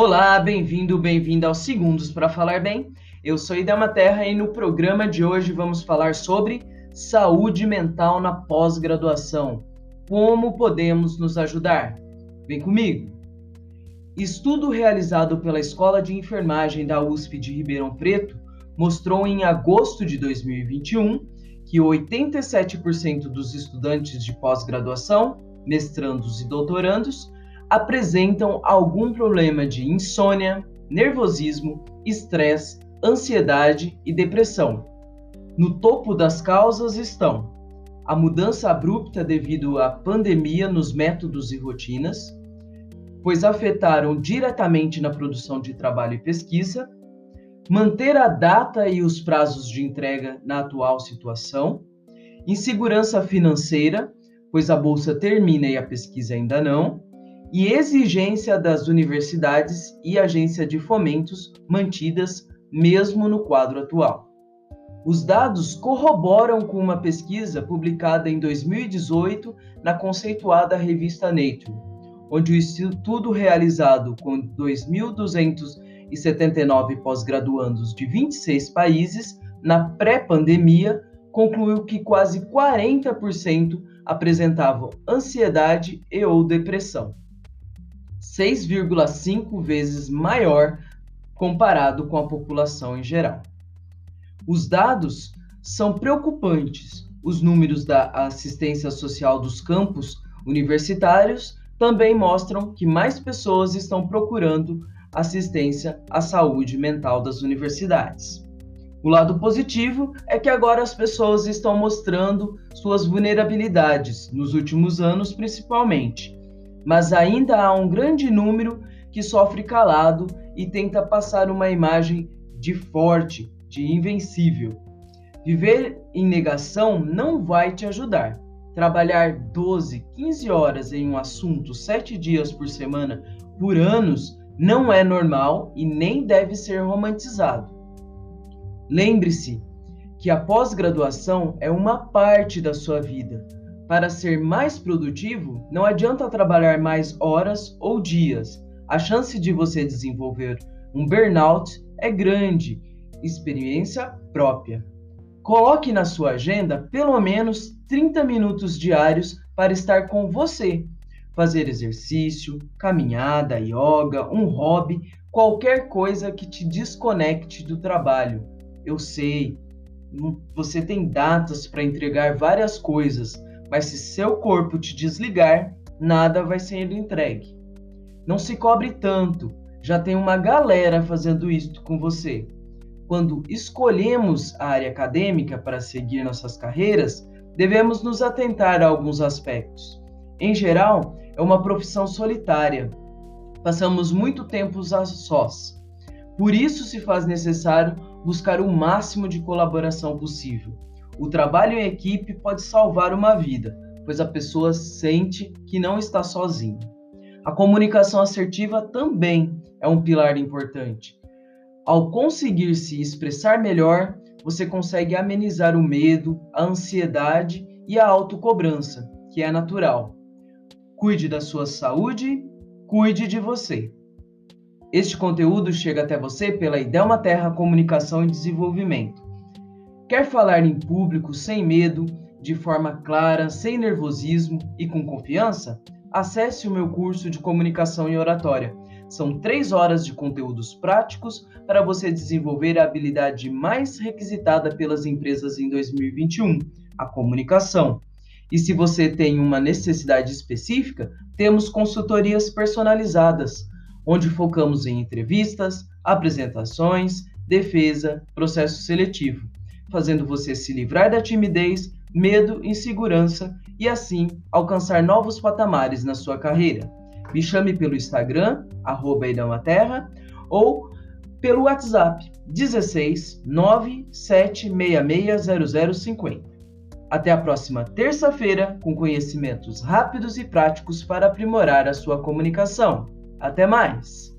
Olá, bem-vindo, bem-vinda aos Segundos para Falar Bem. Eu sou Idama Terra e no programa de hoje vamos falar sobre saúde mental na pós-graduação. Como podemos nos ajudar? Vem comigo! Estudo realizado pela Escola de Enfermagem da USP de Ribeirão Preto mostrou em agosto de 2021 que 87% dos estudantes de pós-graduação, mestrandos e doutorandos, apresentam algum problema de insônia, nervosismo, estresse, ansiedade e depressão. No topo das causas estão a mudança abrupta devido à pandemia nos métodos e rotinas, pois afetaram diretamente na produção de trabalho e pesquisa, manter a data e os prazos de entrega na atual situação, insegurança financeira, pois a bolsa termina e a pesquisa ainda não, e exigência das universidades e agência de fomentos mantidas mesmo no quadro atual. Os dados corroboram com uma pesquisa publicada em 2018 na conceituada revista Nature, onde o estudo realizado com 2.279 pós-graduandos de 26 países na pré-pandemia concluiu que quase 40% apresentavam ansiedade e ou depressão. 6,5 vezes maior comparado com a população em geral. Os dados são preocupantes. Os números da assistência social dos campos universitários também mostram que mais pessoas estão procurando assistência à saúde mental das universidades. O lado positivo é que agora as pessoas estão mostrando suas vulnerabilidades, nos últimos anos principalmente, mas ainda há um grande número que sofre calado e tenta passar uma imagem de forte, de invencível. Viver em negação não vai te ajudar. Trabalhar 12, 15 horas em um assunto 7 dias por semana por anos não é normal e nem deve ser romantizado. Lembre-se que a pós-graduação é uma parte da sua vida para ser mais produtivo, não adianta trabalhar mais horas ou dias. A chance de você desenvolver um burnout é grande. Experiência própria. Coloque na sua agenda pelo menos 30 minutos diários para estar com você. Fazer exercício, caminhada, yoga, um hobby, qualquer coisa que te desconecte do trabalho. Eu sei, você tem datas para entregar várias coisas, mas se seu corpo te desligar, nada vai ser entregue. Não se cobre tanto, já tem uma galera fazendo isto com você. Quando escolhemos a área acadêmica para seguir nossas carreiras, devemos nos atentar a alguns aspectos. Em geral, é uma profissão solitária. Passamos muito tempo a sós. Por isso se faz necessário buscar o máximo de colaboração possível. O trabalho em equipe pode salvar uma vida, pois a pessoa sente que não está sozinha. A comunicação assertiva também é um pilar importante. Ao conseguir se expressar melhor, você consegue amenizar o medo, a ansiedade e a autocobrança, que é natural. Cuide da sua saúde, cuide de você. Este conteúdo chega até você pela Idelma Terra Comunicação e Desenvolvimento. Quer falar em público sem medo, de forma clara, sem nervosismo e com confiança? Acesse o meu curso de comunicação e oratória. São três horas de conteúdos práticos para você desenvolver a habilidade mais requisitada pelas empresas em 2021, a comunicação. E se você tem uma necessidade específica, temos consultorias personalizadas, onde focamos em entrevistas, apresentações, defesa, processo seletivo fazendo você se livrar da timidez, medo, insegurança e assim alcançar novos patamares na sua carreira. Me chame pelo Instagram, arroba ou pelo WhatsApp 16 976660050. Até a próxima terça-feira com conhecimentos rápidos e práticos para aprimorar a sua comunicação. Até mais!